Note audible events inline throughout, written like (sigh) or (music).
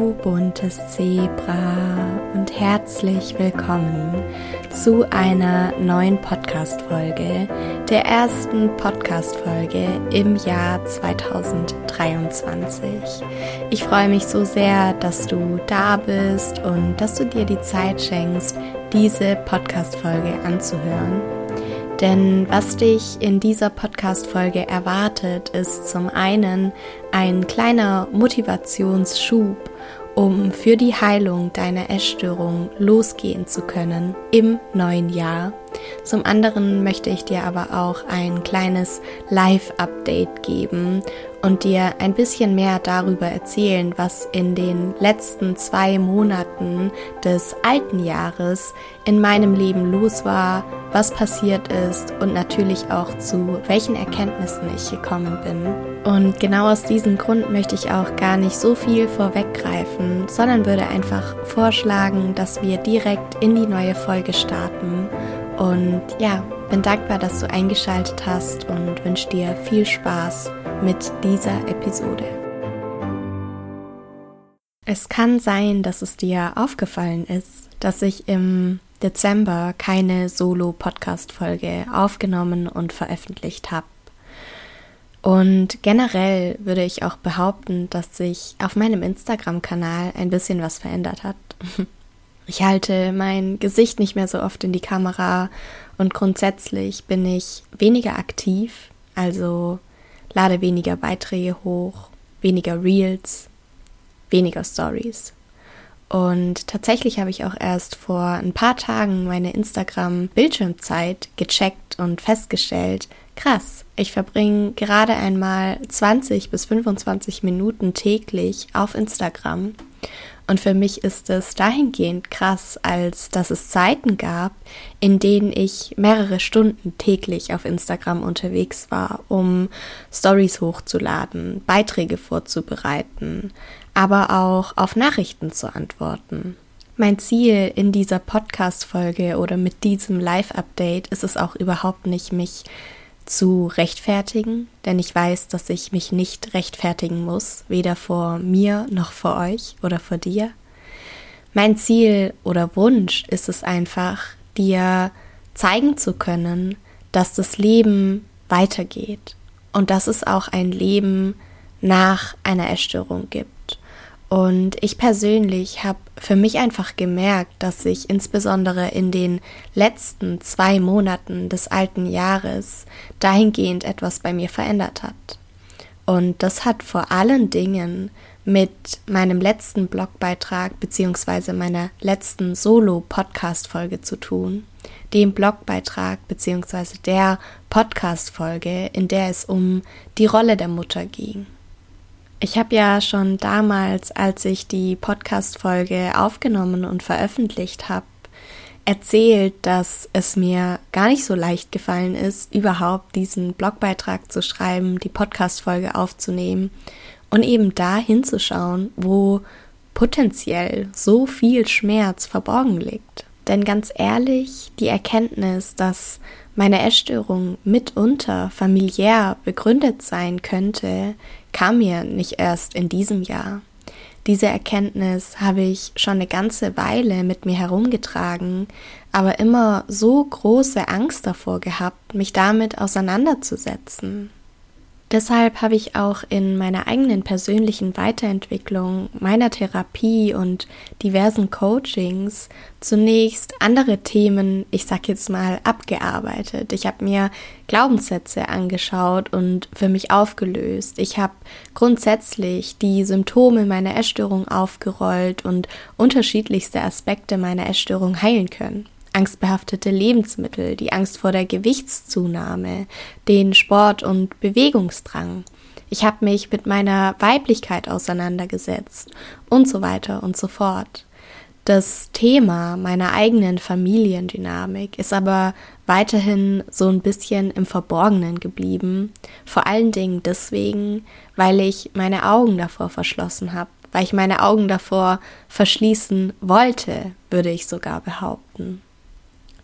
du buntes Zebra und herzlich willkommen zu einer neuen Podcast-Folge, der ersten Podcast-Folge im Jahr 2023. Ich freue mich so sehr, dass du da bist und dass du dir die Zeit schenkst, diese Podcast-Folge anzuhören. Denn was dich in dieser Podcast-Folge erwartet, ist zum einen ein kleiner Motivationsschub, um für die Heilung deiner Essstörung losgehen zu können im neuen Jahr. Zum anderen möchte ich dir aber auch ein kleines Live-Update geben und dir ein bisschen mehr darüber erzählen, was in den letzten zwei Monaten des alten Jahres in meinem Leben los war, was passiert ist und natürlich auch zu welchen Erkenntnissen ich gekommen bin. Und genau aus diesem Grund möchte ich auch gar nicht so viel vorweggreifen, sondern würde einfach vorschlagen, dass wir direkt in die neue Folge starten. Und ja, bin dankbar, dass du eingeschaltet hast und wünsche dir viel Spaß mit dieser Episode. Es kann sein, dass es dir aufgefallen ist, dass ich im Dezember keine Solo-Podcast-Folge aufgenommen und veröffentlicht habe. Und generell würde ich auch behaupten, dass sich auf meinem Instagram-Kanal ein bisschen was verändert hat. (laughs) Ich halte mein Gesicht nicht mehr so oft in die Kamera und grundsätzlich bin ich weniger aktiv, also lade weniger Beiträge hoch, weniger Reels, weniger Stories. Und tatsächlich habe ich auch erst vor ein paar Tagen meine Instagram-Bildschirmzeit gecheckt und festgestellt, krass, ich verbringe gerade einmal 20 bis 25 Minuten täglich auf Instagram. Und für mich ist es dahingehend krass, als dass es Zeiten gab, in denen ich mehrere Stunden täglich auf Instagram unterwegs war, um Stories hochzuladen, Beiträge vorzubereiten, aber auch auf Nachrichten zu antworten. Mein Ziel in dieser Podcast-Folge oder mit diesem Live-Update ist es auch überhaupt nicht, mich zu rechtfertigen, denn ich weiß, dass ich mich nicht rechtfertigen muss, weder vor mir noch vor euch oder vor dir. Mein Ziel oder Wunsch ist es einfach, dir zeigen zu können, dass das Leben weitergeht und dass es auch ein Leben nach einer Erstörung gibt. Und ich persönlich habe für mich einfach gemerkt, dass sich insbesondere in den letzten zwei Monaten des alten Jahres dahingehend etwas bei mir verändert hat. Und das hat vor allen Dingen mit meinem letzten Blogbeitrag beziehungsweise meiner letzten Solo-Podcast-Folge zu tun. Dem Blogbeitrag beziehungsweise der Podcast-Folge, in der es um die Rolle der Mutter ging. Ich habe ja schon damals, als ich die Podcast-Folge aufgenommen und veröffentlicht habe, erzählt, dass es mir gar nicht so leicht gefallen ist, überhaupt diesen Blogbeitrag zu schreiben, die Podcast-Folge aufzunehmen und eben da hinzuschauen, wo potenziell so viel Schmerz verborgen liegt. Denn ganz ehrlich, die Erkenntnis, dass meine Essstörung mitunter familiär begründet sein könnte, kam mir nicht erst in diesem Jahr. Diese Erkenntnis habe ich schon eine ganze Weile mit mir herumgetragen, aber immer so große Angst davor gehabt, mich damit auseinanderzusetzen. Deshalb habe ich auch in meiner eigenen persönlichen Weiterentwicklung, meiner Therapie und diversen Coachings zunächst andere Themen, ich sag jetzt mal, abgearbeitet. Ich habe mir Glaubenssätze angeschaut und für mich aufgelöst. Ich habe grundsätzlich die Symptome meiner Essstörung aufgerollt und unterschiedlichste Aspekte meiner Essstörung heilen können angstbehaftete Lebensmittel, die Angst vor der Gewichtszunahme, den Sport- und Bewegungsdrang. Ich habe mich mit meiner Weiblichkeit auseinandergesetzt und so weiter und so fort. Das Thema meiner eigenen Familiendynamik ist aber weiterhin so ein bisschen im Verborgenen geblieben, vor allen Dingen deswegen, weil ich meine Augen davor verschlossen habe, weil ich meine Augen davor verschließen wollte, würde ich sogar behaupten.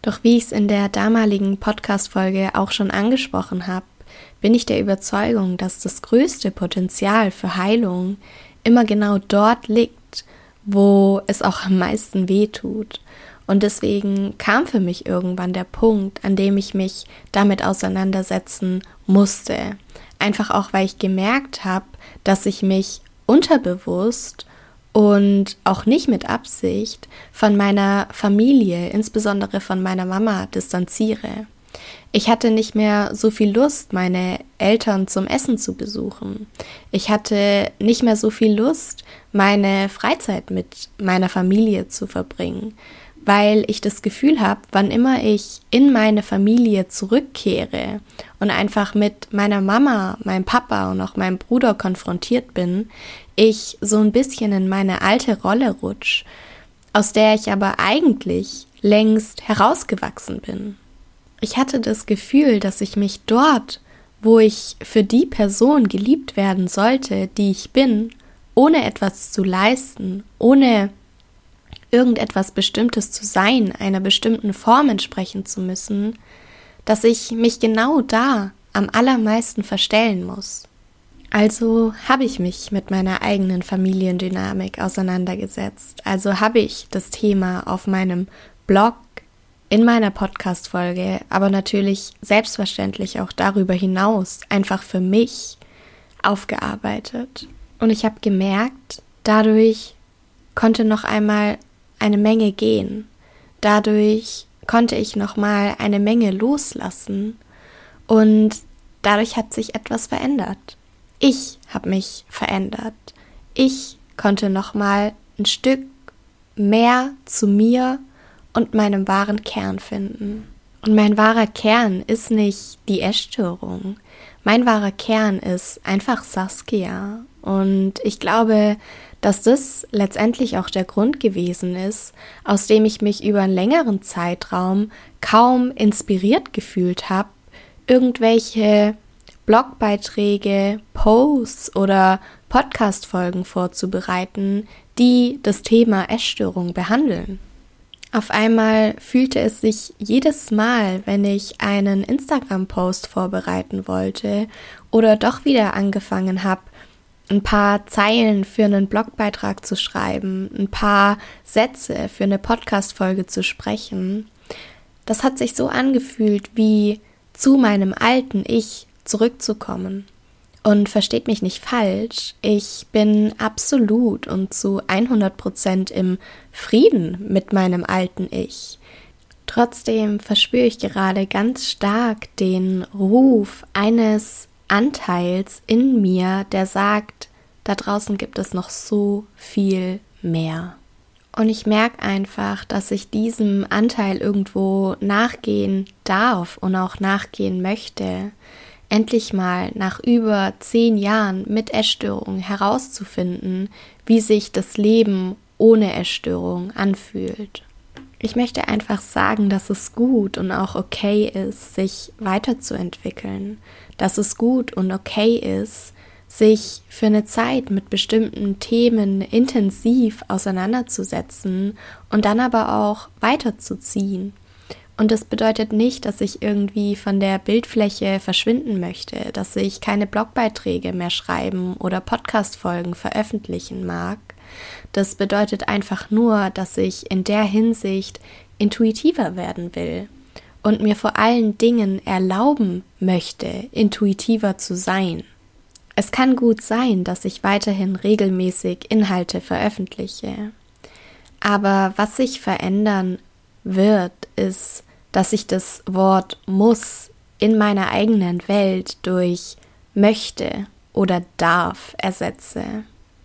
Doch wie ich es in der damaligen Podcast-Folge auch schon angesprochen habe, bin ich der Überzeugung, dass das größte Potenzial für Heilung immer genau dort liegt, wo es auch am meisten weh tut. Und deswegen kam für mich irgendwann der Punkt, an dem ich mich damit auseinandersetzen musste. Einfach auch, weil ich gemerkt habe, dass ich mich unterbewusst und auch nicht mit Absicht von meiner Familie, insbesondere von meiner Mama, distanziere. Ich hatte nicht mehr so viel Lust, meine Eltern zum Essen zu besuchen. Ich hatte nicht mehr so viel Lust, meine Freizeit mit meiner Familie zu verbringen weil ich das Gefühl habe, wann immer ich in meine Familie zurückkehre und einfach mit meiner Mama, meinem Papa und auch meinem Bruder konfrontiert bin, ich so ein bisschen in meine alte Rolle rutsch, aus der ich aber eigentlich längst herausgewachsen bin. Ich hatte das Gefühl, dass ich mich dort, wo ich für die Person geliebt werden sollte, die ich bin, ohne etwas zu leisten, ohne irgendetwas Bestimmtes zu sein, einer bestimmten Form entsprechen zu müssen, dass ich mich genau da am allermeisten verstellen muss. Also habe ich mich mit meiner eigenen Familiendynamik auseinandergesetzt. Also habe ich das Thema auf meinem Blog, in meiner Podcast-Folge, aber natürlich selbstverständlich auch darüber hinaus einfach für mich aufgearbeitet. Und ich habe gemerkt, dadurch konnte noch einmal eine Menge gehen. Dadurch konnte ich nochmal eine Menge loslassen und dadurch hat sich etwas verändert. Ich habe mich verändert. Ich konnte nochmal ein Stück mehr zu mir und meinem wahren Kern finden. Und mein wahrer Kern ist nicht die Essstörung. Mein wahrer Kern ist einfach Saskia. Und ich glaube, dass das letztendlich auch der Grund gewesen ist, aus dem ich mich über einen längeren Zeitraum kaum inspiriert gefühlt habe, irgendwelche Blogbeiträge, Posts oder Podcast-Folgen vorzubereiten, die das Thema Essstörung behandeln. Auf einmal fühlte es sich jedes Mal, wenn ich einen Instagram-Post vorbereiten wollte oder doch wieder angefangen habe, ein paar Zeilen für einen Blogbeitrag zu schreiben, ein paar Sätze für eine Podcast-Folge zu sprechen. Das hat sich so angefühlt, wie zu meinem alten Ich zurückzukommen. Und versteht mich nicht falsch, ich bin absolut und zu 100 Prozent im Frieden mit meinem alten Ich. Trotzdem verspüre ich gerade ganz stark den Ruf eines Anteils in mir, der sagt, da draußen gibt es noch so viel mehr. Und ich merke einfach, dass ich diesem Anteil irgendwo nachgehen darf und auch nachgehen möchte, endlich mal nach über zehn Jahren mit Essstörung herauszufinden, wie sich das Leben ohne Essstörung anfühlt. Ich möchte einfach sagen, dass es gut und auch okay ist, sich weiterzuentwickeln, dass es gut und okay ist, sich für eine Zeit mit bestimmten Themen intensiv auseinanderzusetzen und dann aber auch weiterzuziehen. Und das bedeutet nicht, dass ich irgendwie von der Bildfläche verschwinden möchte, dass ich keine Blogbeiträge mehr schreiben oder Podcastfolgen veröffentlichen mag. Das bedeutet einfach nur, dass ich in der Hinsicht intuitiver werden will und mir vor allen Dingen erlauben möchte, intuitiver zu sein. Es kann gut sein, dass ich weiterhin regelmäßig Inhalte veröffentliche. Aber was sich verändern wird, ist, dass ich das Wort muss in meiner eigenen Welt durch möchte oder darf ersetze.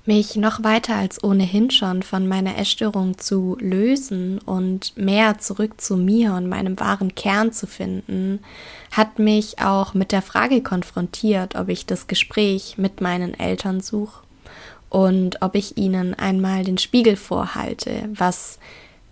Mich noch weiter als ohnehin schon von meiner Essstörung zu lösen und mehr zurück zu mir und meinem wahren Kern zu finden, hat mich auch mit der Frage konfrontiert, ob ich das Gespräch mit meinen Eltern suche und ob ich ihnen einmal den Spiegel vorhalte, was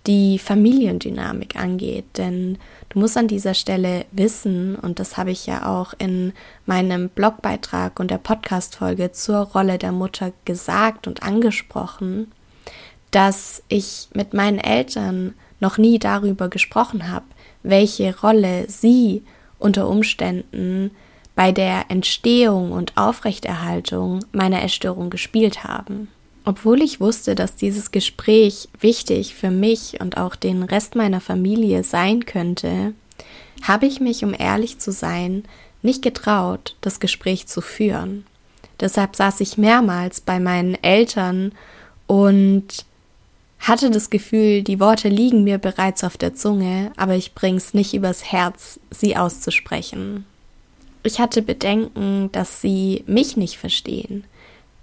die Familiendynamik angeht. Denn du musst an dieser Stelle wissen, und das habe ich ja auch in meinem Blogbeitrag und der Podcast-Folge zur Rolle der Mutter gesagt und angesprochen, dass ich mit meinen Eltern noch nie darüber gesprochen habe, welche Rolle sie unter Umständen bei der Entstehung und Aufrechterhaltung meiner Essstörung gespielt haben. Obwohl ich wusste, dass dieses Gespräch wichtig für mich und auch den Rest meiner Familie sein könnte, habe ich mich, um ehrlich zu sein, nicht getraut, das Gespräch zu führen. Deshalb saß ich mehrmals bei meinen Eltern und hatte das Gefühl, die Worte liegen mir bereits auf der Zunge, aber ich bring's nicht übers Herz, sie auszusprechen. Ich hatte Bedenken, dass sie mich nicht verstehen,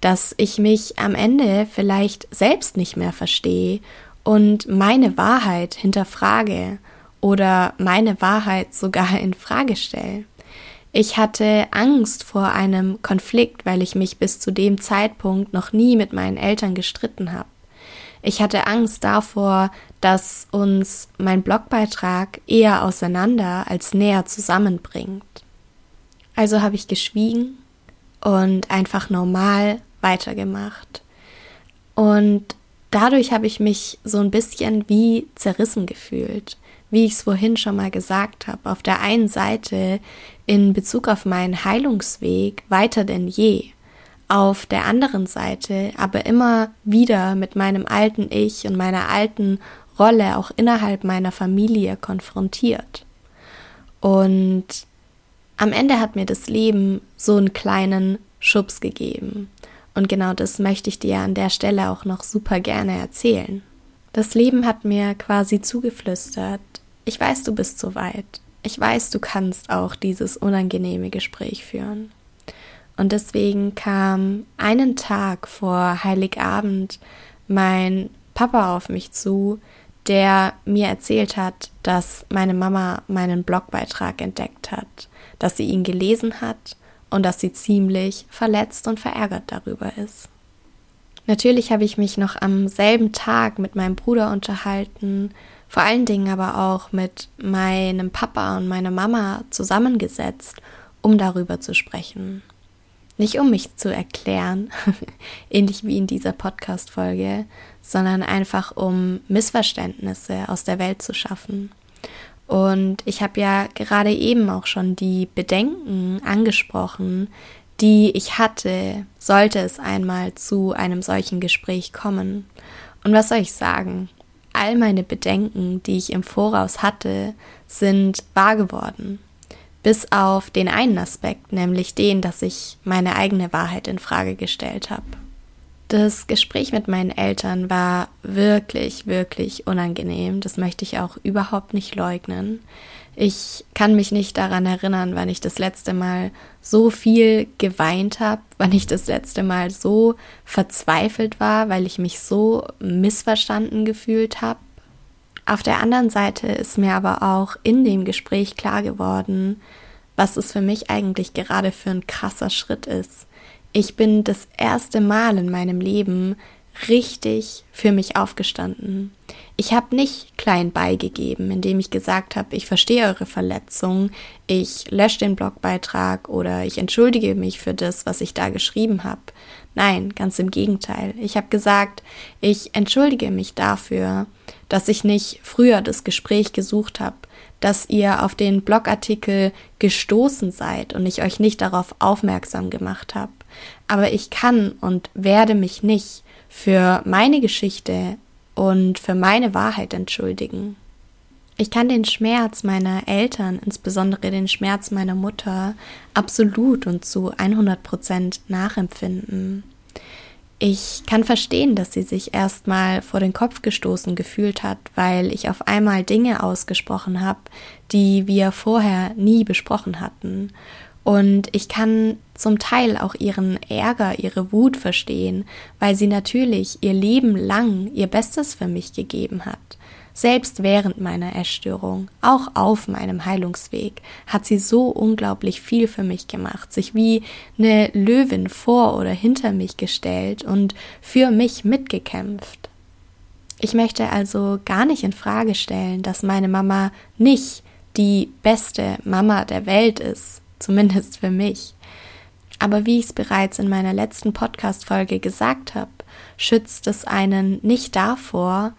dass ich mich am Ende vielleicht selbst nicht mehr verstehe und meine Wahrheit hinterfrage oder meine Wahrheit sogar in Frage stelle. Ich hatte Angst vor einem Konflikt, weil ich mich bis zu dem Zeitpunkt noch nie mit meinen Eltern gestritten habe. Ich hatte Angst davor, dass uns mein Blogbeitrag eher auseinander als näher zusammenbringt. Also habe ich geschwiegen und einfach normal weitergemacht. Und dadurch habe ich mich so ein bisschen wie zerrissen gefühlt, wie ich es vorhin schon mal gesagt habe. Auf der einen Seite in Bezug auf meinen Heilungsweg weiter denn je auf der anderen Seite aber immer wieder mit meinem alten Ich und meiner alten Rolle auch innerhalb meiner Familie konfrontiert. Und am Ende hat mir das Leben so einen kleinen Schubs gegeben. Und genau das möchte ich dir an der Stelle auch noch super gerne erzählen. Das Leben hat mir quasi zugeflüstert, ich weiß, du bist so weit. Ich weiß, du kannst auch dieses unangenehme Gespräch führen. Und deswegen kam einen Tag vor Heiligabend mein Papa auf mich zu, der mir erzählt hat, dass meine Mama meinen Blogbeitrag entdeckt hat, dass sie ihn gelesen hat und dass sie ziemlich verletzt und verärgert darüber ist. Natürlich habe ich mich noch am selben Tag mit meinem Bruder unterhalten, vor allen Dingen aber auch mit meinem Papa und meiner Mama zusammengesetzt, um darüber zu sprechen. Nicht um mich zu erklären, (laughs) ähnlich wie in dieser Podcast-Folge, sondern einfach um Missverständnisse aus der Welt zu schaffen. Und ich habe ja gerade eben auch schon die Bedenken angesprochen, die ich hatte, sollte es einmal zu einem solchen Gespräch kommen. Und was soll ich sagen? All meine Bedenken, die ich im Voraus hatte, sind wahr geworden bis auf den einen Aspekt, nämlich den, dass ich meine eigene Wahrheit in Frage gestellt habe. Das Gespräch mit meinen Eltern war wirklich, wirklich unangenehm. Das möchte ich auch überhaupt nicht leugnen. Ich kann mich nicht daran erinnern, wann ich das letzte Mal so viel geweint habe, wann ich das letzte Mal so verzweifelt war, weil ich mich so missverstanden gefühlt habe. Auf der anderen Seite ist mir aber auch in dem Gespräch klar geworden, was es für mich eigentlich gerade für ein krasser Schritt ist. Ich bin das erste Mal in meinem Leben richtig für mich aufgestanden. Ich habe nicht klein beigegeben, indem ich gesagt habe, ich verstehe eure Verletzung, ich lösche den Blogbeitrag oder ich entschuldige mich für das, was ich da geschrieben habe. Nein, ganz im Gegenteil. Ich habe gesagt, ich entschuldige mich dafür, dass ich nicht früher das Gespräch gesucht habe, dass ihr auf den Blogartikel gestoßen seid und ich euch nicht darauf aufmerksam gemacht habe. Aber ich kann und werde mich nicht für meine Geschichte und für meine Wahrheit entschuldigen. Ich kann den Schmerz meiner Eltern, insbesondere den Schmerz meiner Mutter, absolut und zu 100 Prozent nachempfinden. Ich kann verstehen, dass sie sich erstmal vor den Kopf gestoßen gefühlt hat, weil ich auf einmal Dinge ausgesprochen habe, die wir vorher nie besprochen hatten. Und ich kann zum Teil auch ihren Ärger, ihre Wut verstehen, weil sie natürlich ihr Leben lang ihr Bestes für mich gegeben hat. Selbst während meiner Essstörung, auch auf meinem Heilungsweg, hat sie so unglaublich viel für mich gemacht, sich wie eine Löwin vor oder hinter mich gestellt und für mich mitgekämpft. Ich möchte also gar nicht in Frage stellen, dass meine Mama nicht die beste Mama der Welt ist, zumindest für mich. Aber wie ich es bereits in meiner letzten Podcast-Folge gesagt habe, schützt es einen nicht davor,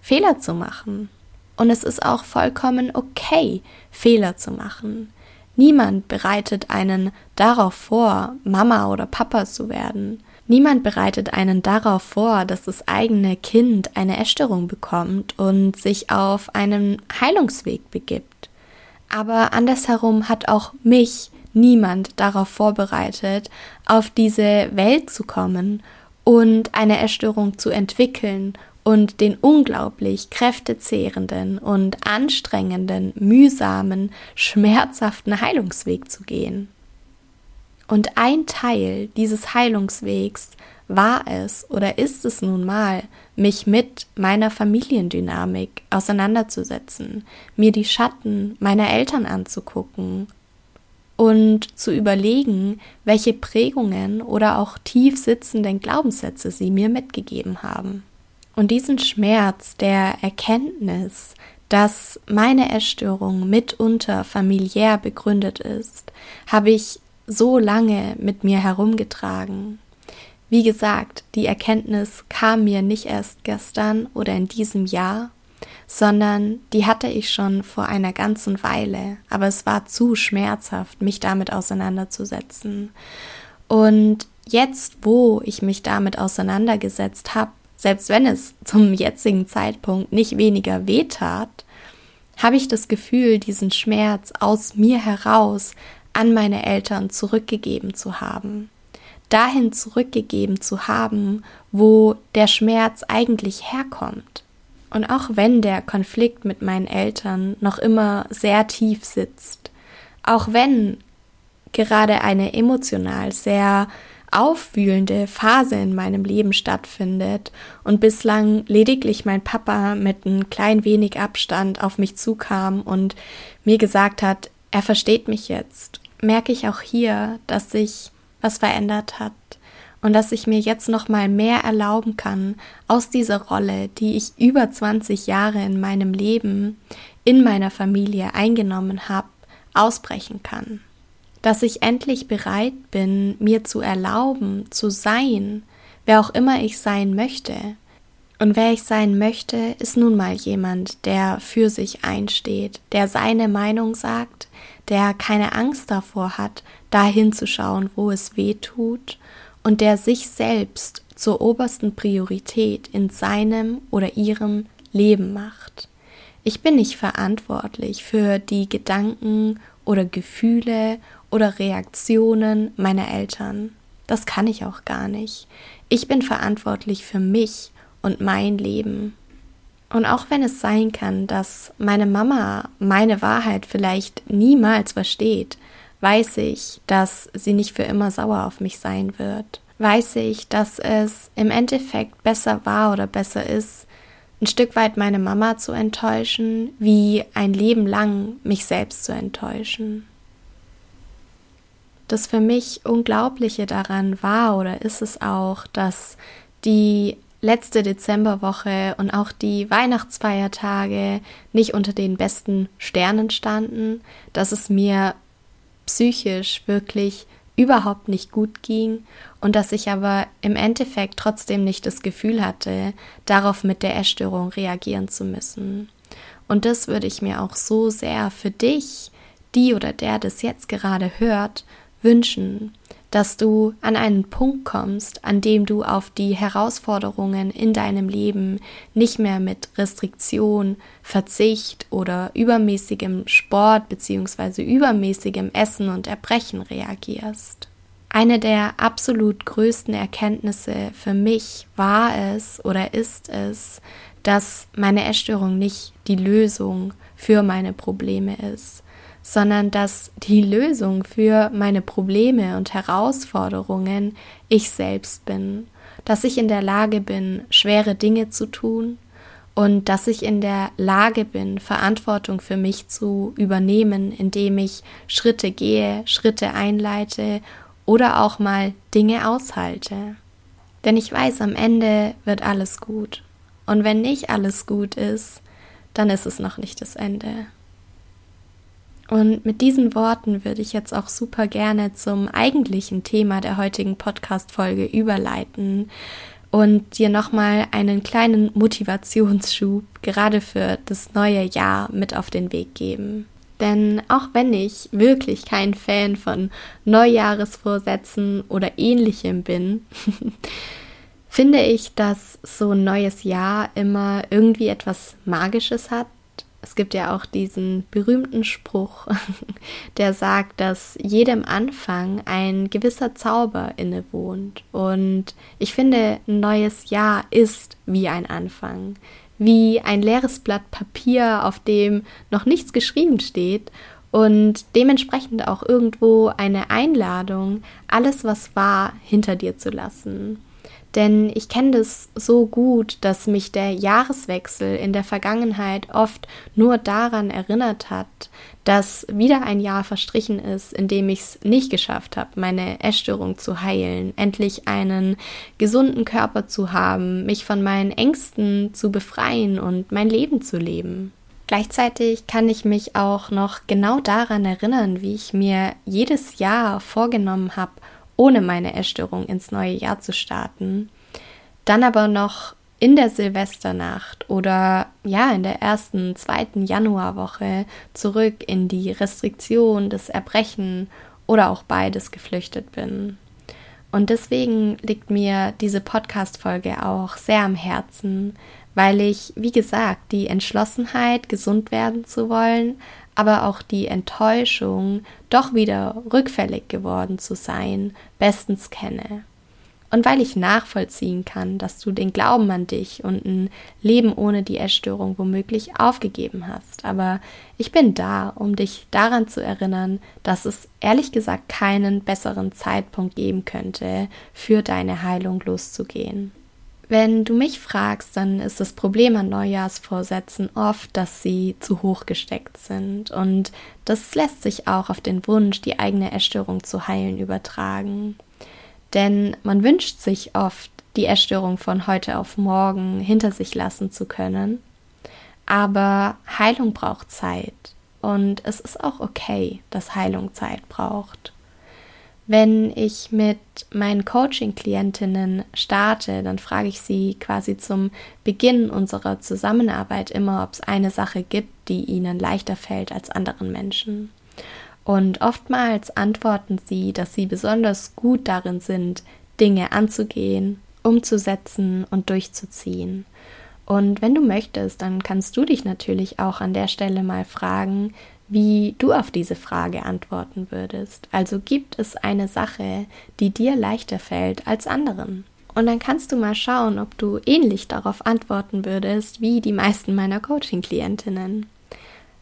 Fehler zu machen. Und es ist auch vollkommen okay, Fehler zu machen. Niemand bereitet einen darauf vor, Mama oder Papa zu werden. Niemand bereitet einen darauf vor, dass das eigene Kind eine Essstörung bekommt und sich auf einen Heilungsweg begibt. Aber andersherum hat auch mich niemand darauf vorbereitet, auf diese Welt zu kommen und eine Essstörung zu entwickeln und den unglaublich kräftezehrenden und anstrengenden, mühsamen, schmerzhaften Heilungsweg zu gehen. Und ein Teil dieses Heilungswegs war es oder ist es nun mal, mich mit meiner Familiendynamik auseinanderzusetzen, mir die Schatten meiner Eltern anzugucken und zu überlegen, welche Prägungen oder auch tief sitzenden Glaubenssätze sie mir mitgegeben haben. Und diesen Schmerz der Erkenntnis, dass meine Essstörung mitunter familiär begründet ist, habe ich so lange mit mir herumgetragen. Wie gesagt, die Erkenntnis kam mir nicht erst gestern oder in diesem Jahr, sondern die hatte ich schon vor einer ganzen Weile, aber es war zu schmerzhaft, mich damit auseinanderzusetzen. Und jetzt, wo ich mich damit auseinandergesetzt habe, selbst wenn es zum jetzigen Zeitpunkt nicht weniger wehtat, habe ich das Gefühl, diesen Schmerz aus mir heraus an meine Eltern zurückgegeben zu haben. Dahin zurückgegeben zu haben, wo der Schmerz eigentlich herkommt. Und auch wenn der Konflikt mit meinen Eltern noch immer sehr tief sitzt, auch wenn gerade eine emotional sehr aufwühlende Phase in meinem Leben stattfindet und bislang lediglich mein Papa mit ein klein wenig Abstand auf mich zukam und mir gesagt hat, er versteht mich jetzt, merke ich auch hier, dass sich was verändert hat und dass ich mir jetzt noch mal mehr erlauben kann, aus dieser Rolle, die ich über 20 Jahre in meinem Leben in meiner Familie eingenommen habe, ausbrechen kann. Dass ich endlich bereit bin, mir zu erlauben, zu sein, wer auch immer ich sein möchte. Und wer ich sein möchte, ist nun mal jemand, der für sich einsteht, der seine Meinung sagt, der keine Angst davor hat, dahin zu schauen, wo es weh tut und der sich selbst zur obersten Priorität in seinem oder ihrem Leben macht. Ich bin nicht verantwortlich für die Gedanken oder Gefühle oder Reaktionen meiner Eltern. Das kann ich auch gar nicht. Ich bin verantwortlich für mich und mein Leben. Und auch wenn es sein kann, dass meine Mama meine Wahrheit vielleicht niemals versteht, weiß ich, dass sie nicht für immer sauer auf mich sein wird. Weiß ich, dass es im Endeffekt besser war oder besser ist, ein Stück weit meine Mama zu enttäuschen, wie ein Leben lang mich selbst zu enttäuschen. Das für mich Unglaubliche daran war oder ist es auch, dass die letzte Dezemberwoche und auch die Weihnachtsfeiertage nicht unter den besten Sternen standen, dass es mir psychisch wirklich überhaupt nicht gut ging und dass ich aber im Endeffekt trotzdem nicht das Gefühl hatte, darauf mit der Essstörung reagieren zu müssen. Und das würde ich mir auch so sehr für dich, die oder der das jetzt gerade hört, wünschen, dass du an einen Punkt kommst, an dem du auf die Herausforderungen in deinem Leben nicht mehr mit Restriktion, Verzicht oder übermäßigem Sport bzw. übermäßigem Essen und Erbrechen reagierst. Eine der absolut größten Erkenntnisse für mich war es oder ist es, dass meine Essstörung nicht die Lösung für meine Probleme ist, sondern dass die Lösung für meine Probleme und Herausforderungen ich selbst bin, dass ich in der Lage bin, schwere Dinge zu tun und dass ich in der Lage bin, Verantwortung für mich zu übernehmen, indem ich Schritte gehe, Schritte einleite oder auch mal Dinge aushalte. Denn ich weiß, am Ende wird alles gut. Und wenn nicht alles gut ist, dann ist es noch nicht das Ende. Und mit diesen Worten würde ich jetzt auch super gerne zum eigentlichen Thema der heutigen Podcast-Folge überleiten und dir nochmal einen kleinen Motivationsschub gerade für das neue Jahr mit auf den Weg geben. Denn auch wenn ich wirklich kein Fan von Neujahresvorsätzen oder ähnlichem bin, (laughs) finde ich, dass so ein neues Jahr immer irgendwie etwas Magisches hat. Es gibt ja auch diesen berühmten Spruch, (laughs) der sagt, dass jedem Anfang ein gewisser Zauber innewohnt. Und ich finde, ein neues Jahr ist wie ein Anfang, wie ein leeres Blatt Papier, auf dem noch nichts geschrieben steht und dementsprechend auch irgendwo eine Einladung, alles, was war, hinter dir zu lassen. Denn ich kenne das so gut, dass mich der Jahreswechsel in der Vergangenheit oft nur daran erinnert hat, dass wieder ein Jahr verstrichen ist, in dem ich es nicht geschafft habe, meine Essstörung zu heilen, endlich einen gesunden Körper zu haben, mich von meinen Ängsten zu befreien und mein Leben zu leben. Gleichzeitig kann ich mich auch noch genau daran erinnern, wie ich mir jedes Jahr vorgenommen habe, ohne meine Essstörung ins neue Jahr zu starten. Dann aber noch in der Silvesternacht oder ja, in der ersten, zweiten Januarwoche zurück in die Restriktion, das Erbrechen oder auch beides geflüchtet bin. Und deswegen liegt mir diese Podcast-Folge auch sehr am Herzen, weil ich, wie gesagt, die Entschlossenheit, gesund werden zu wollen, aber auch die Enttäuschung, doch wieder rückfällig geworden zu sein, bestens kenne. Und weil ich nachvollziehen kann, dass du den Glauben an dich und ein Leben ohne die Essstörung womöglich aufgegeben hast. Aber ich bin da, um dich daran zu erinnern, dass es ehrlich gesagt keinen besseren Zeitpunkt geben könnte, für deine Heilung loszugehen. Wenn du mich fragst, dann ist das Problem an Neujahrsvorsätzen oft, dass sie zu hoch gesteckt sind. Und das lässt sich auch auf den Wunsch, die eigene Essstörung zu heilen, übertragen. Denn man wünscht sich oft, die Essstörung von heute auf morgen hinter sich lassen zu können. Aber Heilung braucht Zeit. Und es ist auch okay, dass Heilung Zeit braucht. Wenn ich mit meinen Coaching-Klientinnen starte, dann frage ich sie quasi zum Beginn unserer Zusammenarbeit immer, ob es eine Sache gibt, die ihnen leichter fällt als anderen Menschen. Und oftmals antworten sie, dass sie besonders gut darin sind, Dinge anzugehen, umzusetzen und durchzuziehen. Und wenn du möchtest, dann kannst du dich natürlich auch an der Stelle mal fragen, wie du auf diese Frage antworten würdest. Also gibt es eine Sache, die dir leichter fällt als anderen? Und dann kannst du mal schauen, ob du ähnlich darauf antworten würdest wie die meisten meiner Coaching-Klientinnen.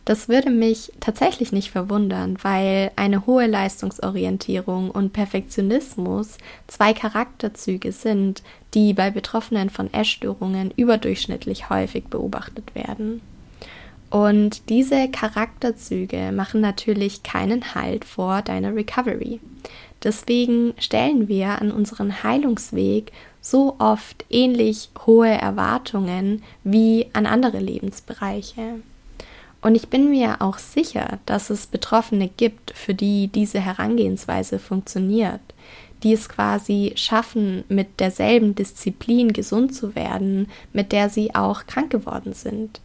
Das würde mich tatsächlich nicht verwundern, weil eine hohe Leistungsorientierung und Perfektionismus zwei Charakterzüge sind, die bei Betroffenen von Essstörungen überdurchschnittlich häufig beobachtet werden. Und diese Charakterzüge machen natürlich keinen Halt vor deiner Recovery. Deswegen stellen wir an unseren Heilungsweg so oft ähnlich hohe Erwartungen wie an andere Lebensbereiche. Und ich bin mir auch sicher, dass es Betroffene gibt, für die diese Herangehensweise funktioniert, die es quasi schaffen, mit derselben Disziplin gesund zu werden, mit der sie auch krank geworden sind.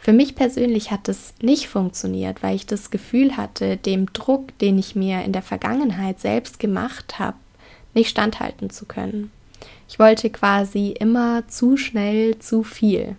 Für mich persönlich hat es nicht funktioniert, weil ich das Gefühl hatte, dem Druck, den ich mir in der Vergangenheit selbst gemacht habe, nicht standhalten zu können. Ich wollte quasi immer zu schnell zu viel.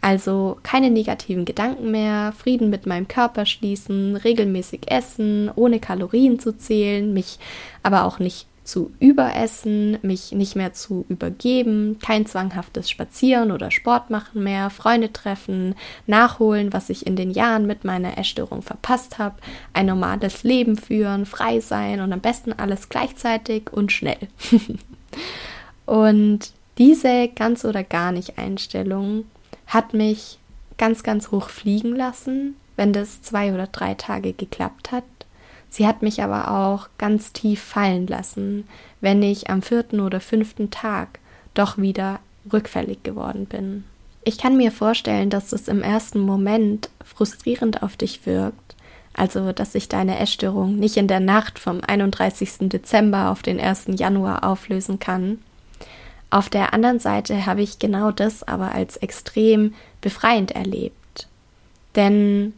Also keine negativen Gedanken mehr, Frieden mit meinem Körper schließen, regelmäßig essen, ohne Kalorien zu zählen, mich aber auch nicht zu überessen, mich nicht mehr zu übergeben, kein zwanghaftes Spazieren oder Sport machen mehr, Freunde treffen, nachholen, was ich in den Jahren mit meiner Essstörung verpasst habe, ein normales Leben führen, frei sein und am besten alles gleichzeitig und schnell. (laughs) und diese ganz oder gar nicht Einstellung hat mich ganz, ganz hoch fliegen lassen, wenn das zwei oder drei Tage geklappt hat Sie hat mich aber auch ganz tief fallen lassen, wenn ich am vierten oder fünften Tag doch wieder rückfällig geworden bin. Ich kann mir vorstellen, dass es im ersten Moment frustrierend auf dich wirkt, also dass sich deine Essstörung nicht in der Nacht vom 31. Dezember auf den 1. Januar auflösen kann. Auf der anderen Seite habe ich genau das aber als extrem befreiend erlebt. Denn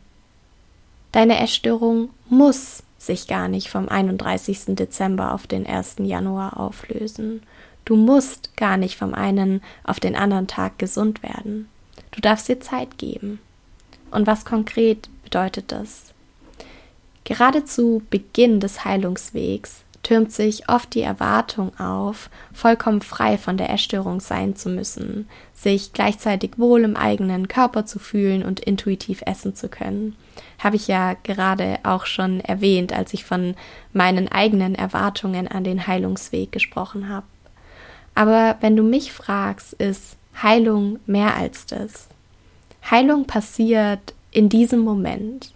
Deine Essstörung muss sich gar nicht vom 31. Dezember auf den 1. Januar auflösen. Du musst gar nicht vom einen auf den anderen Tag gesund werden. Du darfst dir Zeit geben. Und was konkret bedeutet das? Gerade zu Beginn des Heilungswegs türmt sich oft die Erwartung auf, vollkommen frei von der Essstörung sein zu müssen, sich gleichzeitig wohl im eigenen Körper zu fühlen und intuitiv essen zu können. Habe ich ja gerade auch schon erwähnt, als ich von meinen eigenen Erwartungen an den Heilungsweg gesprochen habe. Aber wenn du mich fragst, ist Heilung mehr als das. Heilung passiert in diesem Moment.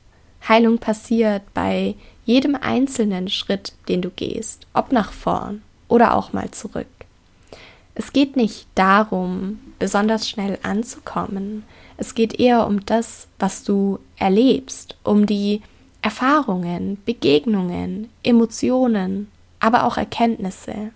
Heilung passiert bei jedem einzelnen Schritt, den du gehst, ob nach vorn oder auch mal zurück. Es geht nicht darum, besonders schnell anzukommen. Es geht eher um das, was du erlebst, um die Erfahrungen, Begegnungen, Emotionen, aber auch Erkenntnisse.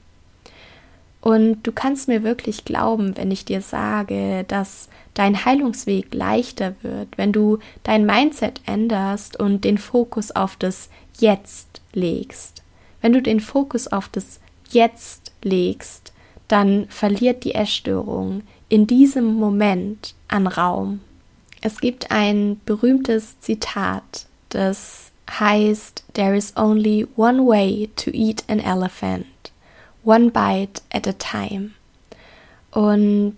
Und du kannst mir wirklich glauben, wenn ich dir sage, dass dein Heilungsweg leichter wird, wenn du dein Mindset änderst und den Fokus auf das Jetzt legst. Wenn du den Fokus auf das Jetzt legst, dann verliert die Essstörung in diesem Moment an Raum. Es gibt ein berühmtes Zitat, das heißt, There is only one way to eat an elephant one bite at a time. Und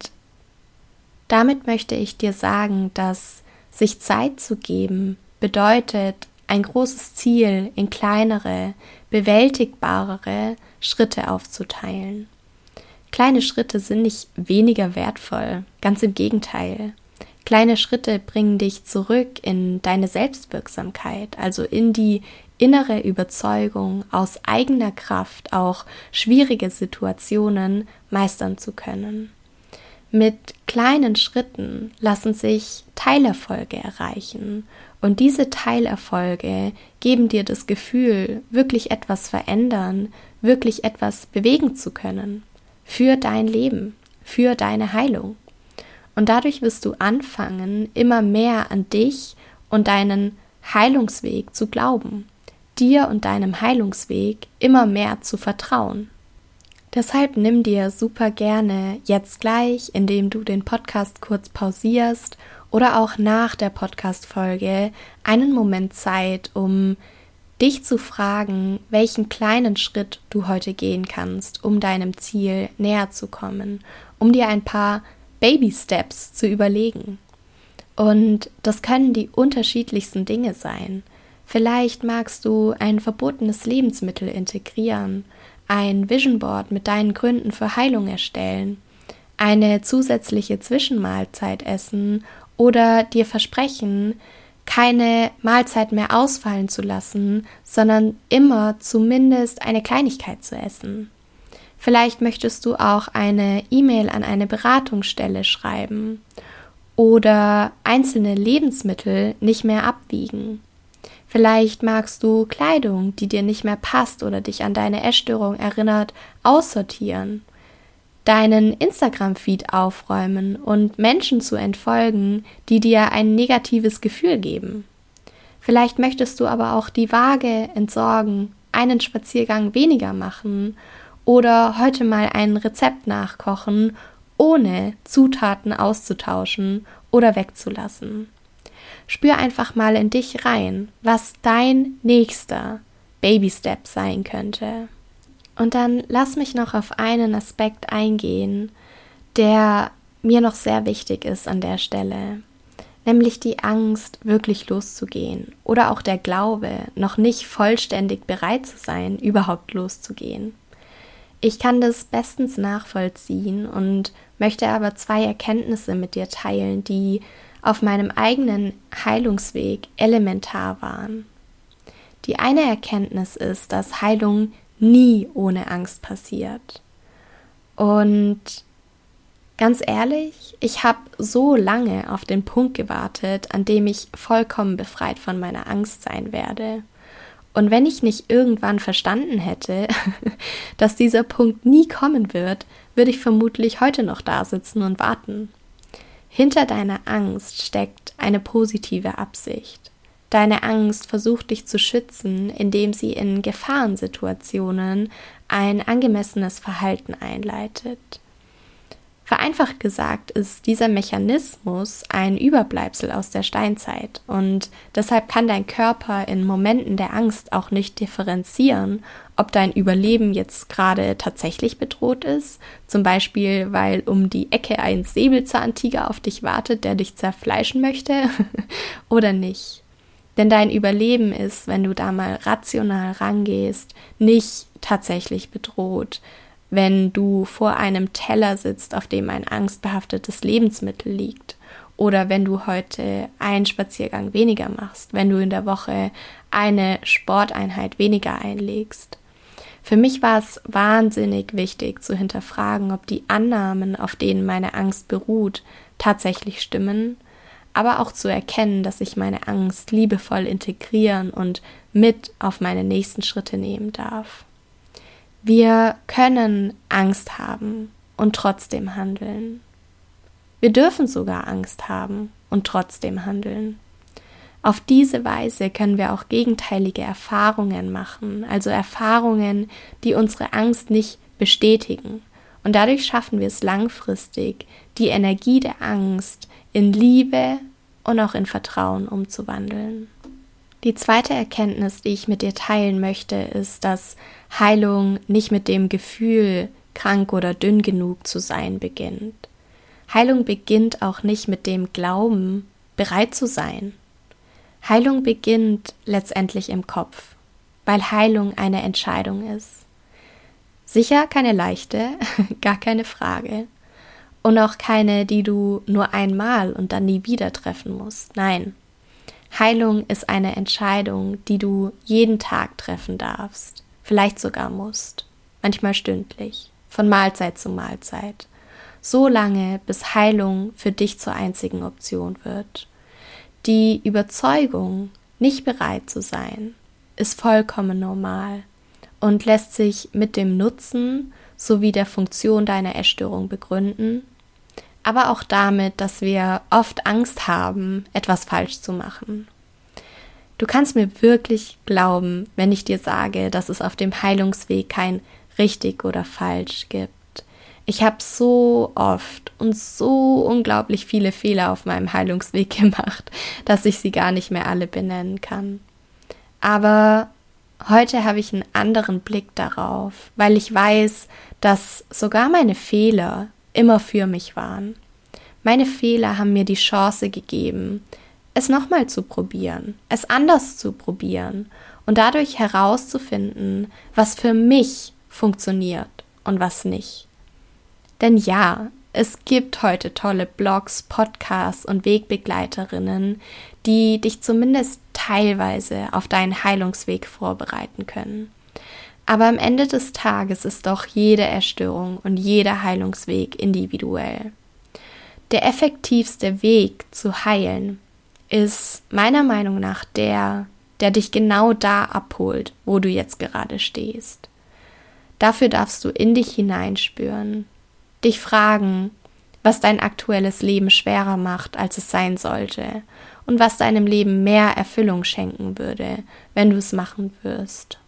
damit möchte ich dir sagen, dass sich Zeit zu geben bedeutet, ein großes Ziel in kleinere, bewältigbarere Schritte aufzuteilen. Kleine Schritte sind nicht weniger wertvoll, ganz im Gegenteil. Kleine Schritte bringen dich zurück in deine Selbstwirksamkeit, also in die innere Überzeugung, aus eigener Kraft auch schwierige Situationen meistern zu können. Mit kleinen Schritten lassen sich Teilerfolge erreichen und diese Teilerfolge geben dir das Gefühl, wirklich etwas verändern, wirklich etwas bewegen zu können für dein Leben, für deine Heilung. Und dadurch wirst du anfangen, immer mehr an dich und deinen Heilungsweg zu glauben dir und deinem Heilungsweg immer mehr zu vertrauen. Deshalb nimm dir super gerne jetzt gleich, indem du den Podcast kurz pausierst oder auch nach der Podcast-Folge einen Moment Zeit, um dich zu fragen, welchen kleinen Schritt du heute gehen kannst, um deinem Ziel näher zu kommen, um dir ein paar Baby Steps zu überlegen. Und das können die unterschiedlichsten Dinge sein. Vielleicht magst du ein verbotenes Lebensmittel integrieren, ein Vision Board mit deinen Gründen für Heilung erstellen, eine zusätzliche Zwischenmahlzeit essen oder dir versprechen, keine Mahlzeit mehr ausfallen zu lassen, sondern immer zumindest eine Kleinigkeit zu essen. Vielleicht möchtest du auch eine E-Mail an eine Beratungsstelle schreiben oder einzelne Lebensmittel nicht mehr abwiegen. Vielleicht magst du Kleidung, die dir nicht mehr passt oder dich an deine Essstörung erinnert, aussortieren, deinen Instagram-Feed aufräumen und Menschen zu entfolgen, die dir ein negatives Gefühl geben. Vielleicht möchtest du aber auch die Waage entsorgen, einen Spaziergang weniger machen oder heute mal ein Rezept nachkochen, ohne Zutaten auszutauschen oder wegzulassen. Spür einfach mal in dich rein, was dein nächster Baby Step sein könnte. Und dann lass mich noch auf einen Aspekt eingehen, der mir noch sehr wichtig ist an der Stelle, nämlich die Angst, wirklich loszugehen oder auch der Glaube, noch nicht vollständig bereit zu sein, überhaupt loszugehen. Ich kann das bestens nachvollziehen und möchte aber zwei Erkenntnisse mit dir teilen, die auf meinem eigenen Heilungsweg elementar waren. Die eine Erkenntnis ist, dass Heilung nie ohne Angst passiert. Und ganz ehrlich, ich habe so lange auf den Punkt gewartet, an dem ich vollkommen befreit von meiner Angst sein werde. Und wenn ich nicht irgendwann verstanden hätte, (laughs) dass dieser Punkt nie kommen wird, würde ich vermutlich heute noch da sitzen und warten. Hinter deiner Angst steckt eine positive Absicht. Deine Angst versucht dich zu schützen, indem sie in Gefahrensituationen ein angemessenes Verhalten einleitet. Vereinfacht gesagt ist dieser Mechanismus ein Überbleibsel aus der Steinzeit. Und deshalb kann dein Körper in Momenten der Angst auch nicht differenzieren, ob dein Überleben jetzt gerade tatsächlich bedroht ist, zum Beispiel weil um die Ecke ein Säbelzahntiger auf dich wartet, der dich zerfleischen möchte, (laughs) oder nicht. Denn dein Überleben ist, wenn du da mal rational rangehst, nicht tatsächlich bedroht, wenn du vor einem Teller sitzt, auf dem ein angstbehaftetes Lebensmittel liegt, oder wenn du heute einen Spaziergang weniger machst, wenn du in der Woche eine Sporteinheit weniger einlegst. Für mich war es wahnsinnig wichtig zu hinterfragen, ob die Annahmen, auf denen meine Angst beruht, tatsächlich stimmen, aber auch zu erkennen, dass ich meine Angst liebevoll integrieren und mit auf meine nächsten Schritte nehmen darf. Wir können Angst haben und trotzdem handeln. Wir dürfen sogar Angst haben und trotzdem handeln. Auf diese Weise können wir auch gegenteilige Erfahrungen machen, also Erfahrungen, die unsere Angst nicht bestätigen. Und dadurch schaffen wir es langfristig, die Energie der Angst in Liebe und auch in Vertrauen umzuwandeln. Die zweite Erkenntnis, die ich mit dir teilen möchte, ist, dass Heilung nicht mit dem Gefühl, krank oder dünn genug zu sein, beginnt. Heilung beginnt auch nicht mit dem Glauben, bereit zu sein. Heilung beginnt letztendlich im Kopf, weil Heilung eine Entscheidung ist. Sicher keine leichte, (laughs) gar keine Frage. Und auch keine, die du nur einmal und dann nie wieder treffen musst. Nein, Heilung ist eine Entscheidung, die du jeden Tag treffen darfst, vielleicht sogar musst, manchmal stündlich, von Mahlzeit zu Mahlzeit, so lange, bis Heilung für dich zur einzigen Option wird. Die Überzeugung, nicht bereit zu sein, ist vollkommen normal und lässt sich mit dem Nutzen sowie der Funktion deiner Essstörung begründen aber auch damit, dass wir oft Angst haben, etwas falsch zu machen. Du kannst mir wirklich glauben, wenn ich dir sage, dass es auf dem Heilungsweg kein richtig oder falsch gibt. Ich habe so oft und so unglaublich viele Fehler auf meinem Heilungsweg (laughs) gemacht, dass ich sie gar nicht mehr alle benennen kann. Aber heute habe ich einen anderen Blick darauf, weil ich weiß, dass sogar meine Fehler immer für mich waren. Meine Fehler haben mir die Chance gegeben, es nochmal zu probieren, es anders zu probieren und dadurch herauszufinden, was für mich funktioniert und was nicht. Denn ja, es gibt heute tolle Blogs, Podcasts und Wegbegleiterinnen, die dich zumindest teilweise auf deinen Heilungsweg vorbereiten können. Aber am Ende des Tages ist doch jede Erstörung und jeder Heilungsweg individuell. Der effektivste Weg zu heilen ist meiner Meinung nach der, der dich genau da abholt, wo du jetzt gerade stehst. Dafür darfst du in dich hineinspüren, dich fragen, was dein aktuelles Leben schwerer macht, als es sein sollte, und was deinem Leben mehr Erfüllung schenken würde, wenn du es machen wirst.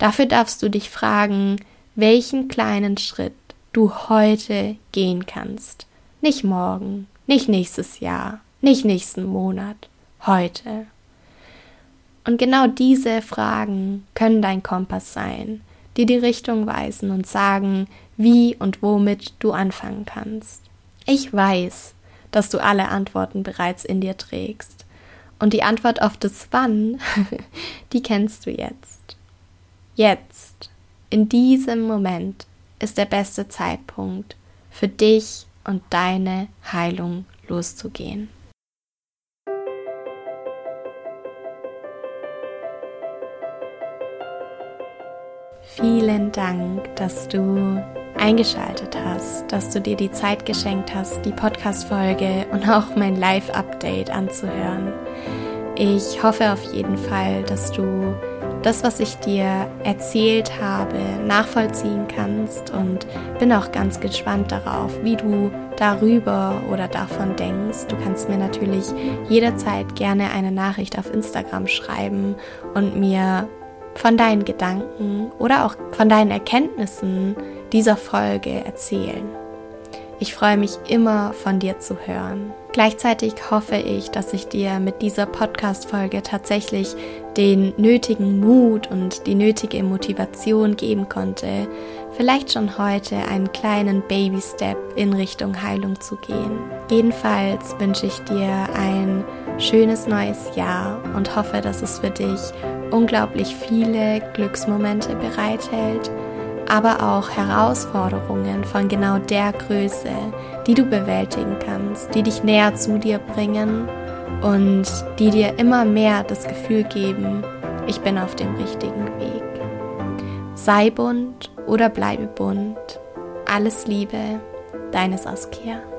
Dafür darfst du dich fragen, welchen kleinen Schritt du heute gehen kannst. Nicht morgen, nicht nächstes Jahr, nicht nächsten Monat, heute. Und genau diese Fragen können dein Kompass sein, die die Richtung weisen und sagen, wie und womit du anfangen kannst. Ich weiß, dass du alle Antworten bereits in dir trägst. Und die Antwort auf das Wann, (laughs) die kennst du jetzt. Jetzt, in diesem Moment, ist der beste Zeitpunkt für dich und deine Heilung loszugehen. Vielen Dank, dass du eingeschaltet hast, dass du dir die Zeit geschenkt hast, die Podcast-Folge und auch mein Live-Update anzuhören. Ich hoffe auf jeden Fall, dass du das, was ich dir erzählt habe, nachvollziehen kannst und bin auch ganz gespannt darauf, wie du darüber oder davon denkst. Du kannst mir natürlich jederzeit gerne eine Nachricht auf Instagram schreiben und mir von deinen Gedanken oder auch von deinen Erkenntnissen dieser Folge erzählen. Ich freue mich immer von dir zu hören. Gleichzeitig hoffe ich, dass ich dir mit dieser Podcast-Folge tatsächlich den nötigen Mut und die nötige Motivation geben konnte, vielleicht schon heute einen kleinen Baby-Step in Richtung Heilung zu gehen. Jedenfalls wünsche ich dir ein schönes neues Jahr und hoffe, dass es für dich unglaublich viele Glücksmomente bereithält aber auch Herausforderungen von genau der Größe, die du bewältigen kannst, die dich näher zu dir bringen und die dir immer mehr das Gefühl geben, ich bin auf dem richtigen Weg. Sei bunt oder bleibe bunt. Alles Liebe, deine Saskia.